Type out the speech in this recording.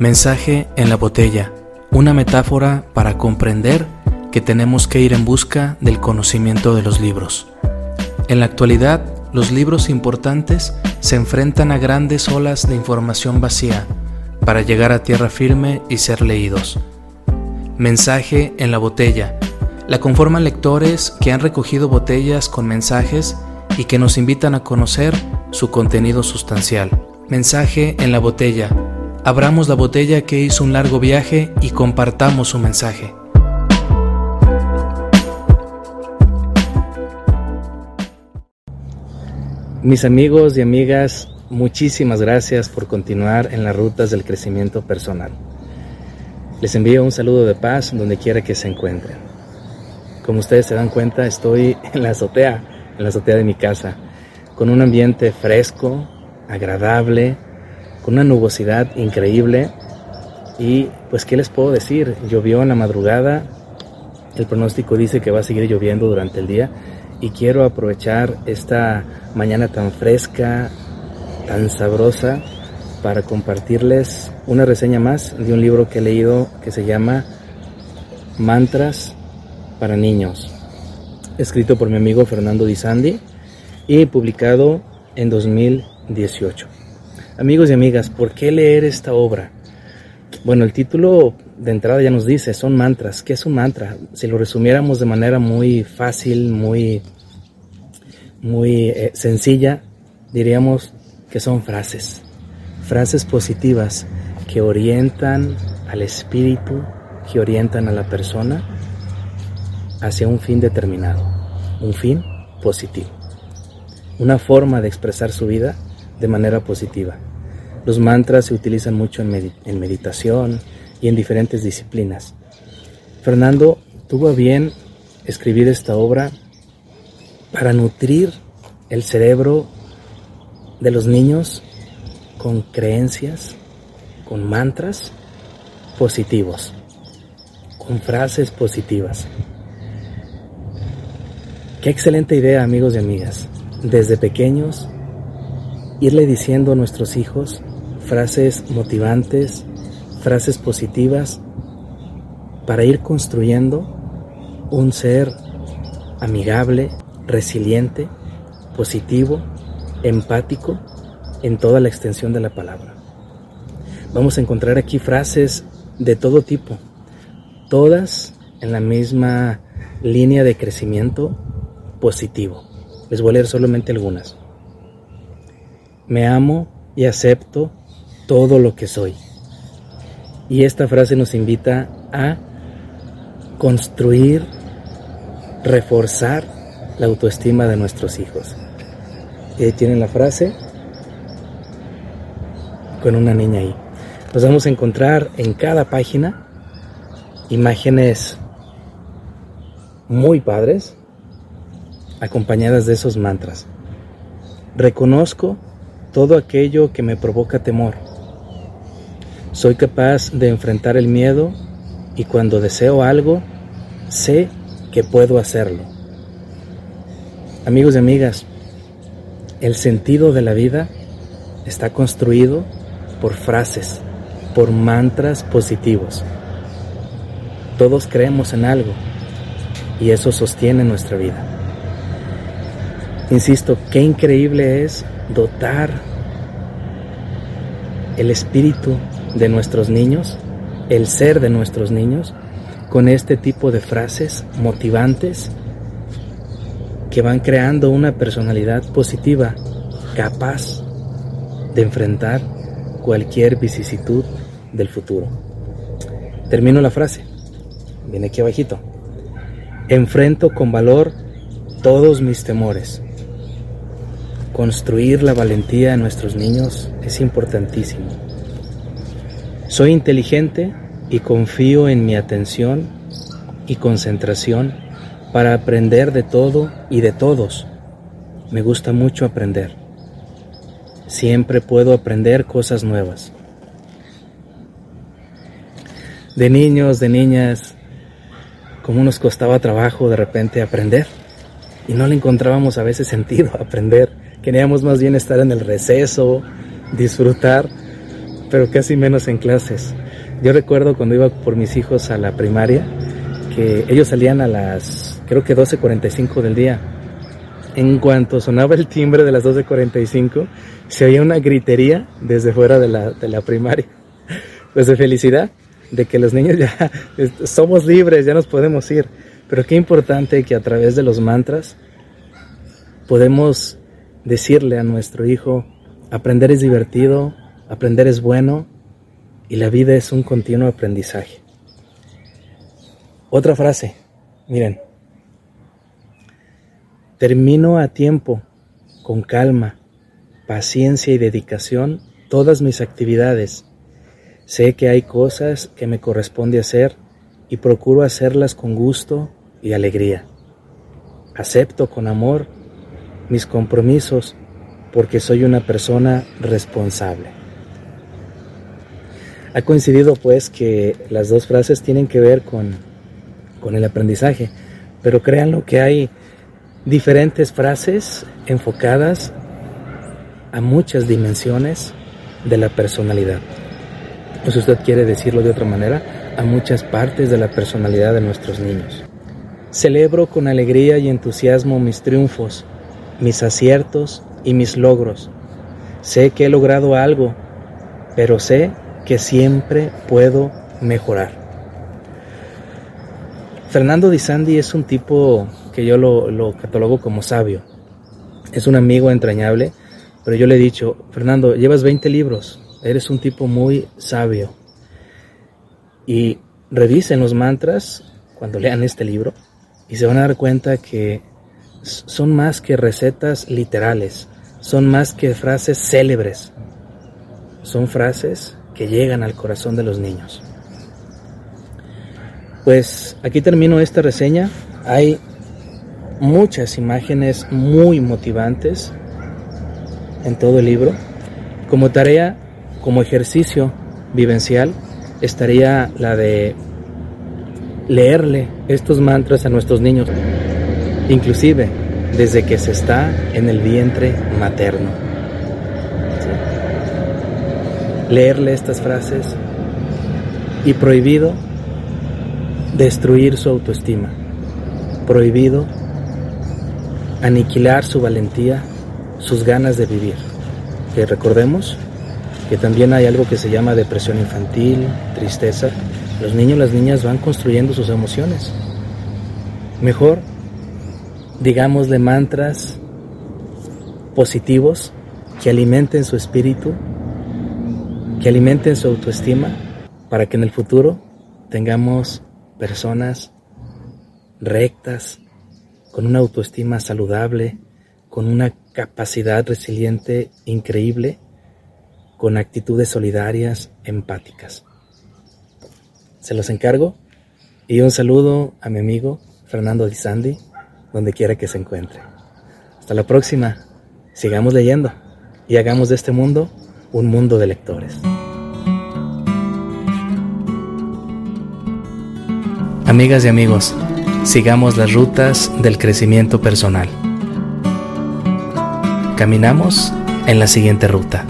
Mensaje en la botella, una metáfora para comprender que tenemos que ir en busca del conocimiento de los libros. En la actualidad, los libros importantes se enfrentan a grandes olas de información vacía para llegar a tierra firme y ser leídos. Mensaje en la botella. La conforman lectores que han recogido botellas con mensajes y que nos invitan a conocer su contenido sustancial. Mensaje en la botella abramos la botella que hizo un largo viaje y compartamos su mensaje. Mis amigos y amigas, muchísimas gracias por continuar en las rutas del crecimiento personal. Les envío un saludo de paz donde quiera que se encuentren. Como ustedes se dan cuenta, estoy en la azotea, en la azotea de mi casa, con un ambiente fresco, agradable, con una nubosidad increíble. Y pues, ¿qué les puedo decir? Llovió en la madrugada, el pronóstico dice que va a seguir lloviendo durante el día y quiero aprovechar esta mañana tan fresca, tan sabrosa, para compartirles una reseña más de un libro que he leído que se llama Mantras para Niños, escrito por mi amigo Fernando Di Sandi y publicado en 2018. Amigos y amigas, ¿por qué leer esta obra? Bueno, el título de entrada ya nos dice, son mantras. ¿Qué es un mantra? Si lo resumiéramos de manera muy fácil, muy, muy eh, sencilla, diríamos que son frases. Frases positivas que orientan al espíritu, que orientan a la persona hacia un fin determinado, un fin positivo. Una forma de expresar su vida de manera positiva. Los mantras se utilizan mucho en, meditación y en diferentes disciplinas. Fernando tuvo bien escribir esta obra para nutrir el cerebro de los niños con creencias, con mantras positivos, con frases positivas. Qué excelente idea, amigos y amigas. Desde pequeños, irle diciendo a nuestros hijos frases motivantes, frases positivas, para ir construyendo un ser amigable, resiliente, positivo, empático en toda la extensión de la palabra. Vamos a encontrar aquí frases de todo tipo, todas en la misma línea de crecimiento positivo. Les voy a leer solamente algunas. Me amo y acepto todo lo que soy. Y esta frase nos invita a construir, reforzar la autoestima de nuestros hijos. Y ahí tienen la frase con una niña ahí. Nos vamos a encontrar en cada página imágenes muy padres acompañadas de esos mantras. Reconozco todo aquello que me provoca temor soy capaz de enfrentar el miedo y cuando deseo algo, sé que puedo hacerlo. Amigos y amigas, el sentido de la vida está construido por frases, por mantras positivos. Todos creemos en algo y eso sostiene nuestra vida. Insisto, qué increíble es dotar el espíritu de nuestros niños, el ser de nuestros niños, con este tipo de frases motivantes que van creando una personalidad positiva, capaz de enfrentar cualquier vicisitud del futuro. Termino la frase. Viene aquí abajito. Enfrento con valor todos mis temores. Construir la valentía en nuestros niños es importantísimo. Soy inteligente y confío en mi atención y concentración para aprender de todo y de todos. Me gusta mucho aprender. Siempre puedo aprender cosas nuevas. De niños, de niñas, como nos costaba trabajo de repente aprender. Y no le encontrábamos a veces sentido aprender. Queríamos más bien estar en el receso, disfrutar pero casi menos en clases. Yo recuerdo cuando iba por mis hijos a la primaria, que ellos salían a las, creo que 12.45 del día. En cuanto sonaba el timbre de las 12.45, se oía una gritería desde fuera de la, de la primaria. Pues de felicidad, de que los niños ya somos libres, ya nos podemos ir. Pero qué importante que a través de los mantras podemos decirle a nuestro hijo, aprender es divertido, aprender es bueno y la vida es un continuo aprendizaje. Otra frase, miren, termino a tiempo, con calma, paciencia y dedicación todas mis actividades. Sé que hay cosas que me corresponde hacer y procuro hacerlas con gusto y alegría. Acepto con amor mis compromisos porque soy una persona responsable. Ha coincidido pues que las dos frases tienen que ver con, con el aprendizaje, pero créanlo que hay diferentes frases enfocadas a muchas dimensiones de la personalidad. O si usted quiere decirlo de otra manera, a muchas partes de la personalidad de nuestros niños. Celebro con alegría y entusiasmo mis triunfos, mis aciertos y mis logros. Sé que he logrado algo, pero sé que siempre puedo mejorar. Fernando Di Sandy es un tipo que yo lo, lo catalogo como sabio. Es un amigo entrañable, pero yo le he dicho, Fernando, llevas 20 libros, eres un tipo muy sabio. Y revisen los mantras cuando lean este libro y se van a dar cuenta que son más que recetas literales, son más que frases célebres, son frases que llegan al corazón de los niños. Pues aquí termino esta reseña. Hay muchas imágenes muy motivantes en todo el libro. Como tarea, como ejercicio vivencial, estaría la de leerle estos mantras a nuestros niños inclusive desde que se está en el vientre materno. Leerle estas frases y prohibido destruir su autoestima, prohibido aniquilar su valentía, sus ganas de vivir. Que recordemos que también hay algo que se llama depresión infantil, tristeza. Los niños y las niñas van construyendo sus emociones. Mejor digámosle, mantras positivos que alimenten su espíritu, que alimenten su autoestima, para que en el futuro tengamos personas rectas, con una autoestima saludable, con una capacidad resiliente increíble, con actitudes solidarias, empáticas. Se los encargo y un saludo a mi amigo Fernando Di Sandy donde quiera que se encuentre. Hasta la próxima. Sigamos leyendo y hagamos de este mundo un mundo de lectores. Amigas y amigos, sigamos las rutas del crecimiento personal. Caminamos en la siguiente ruta.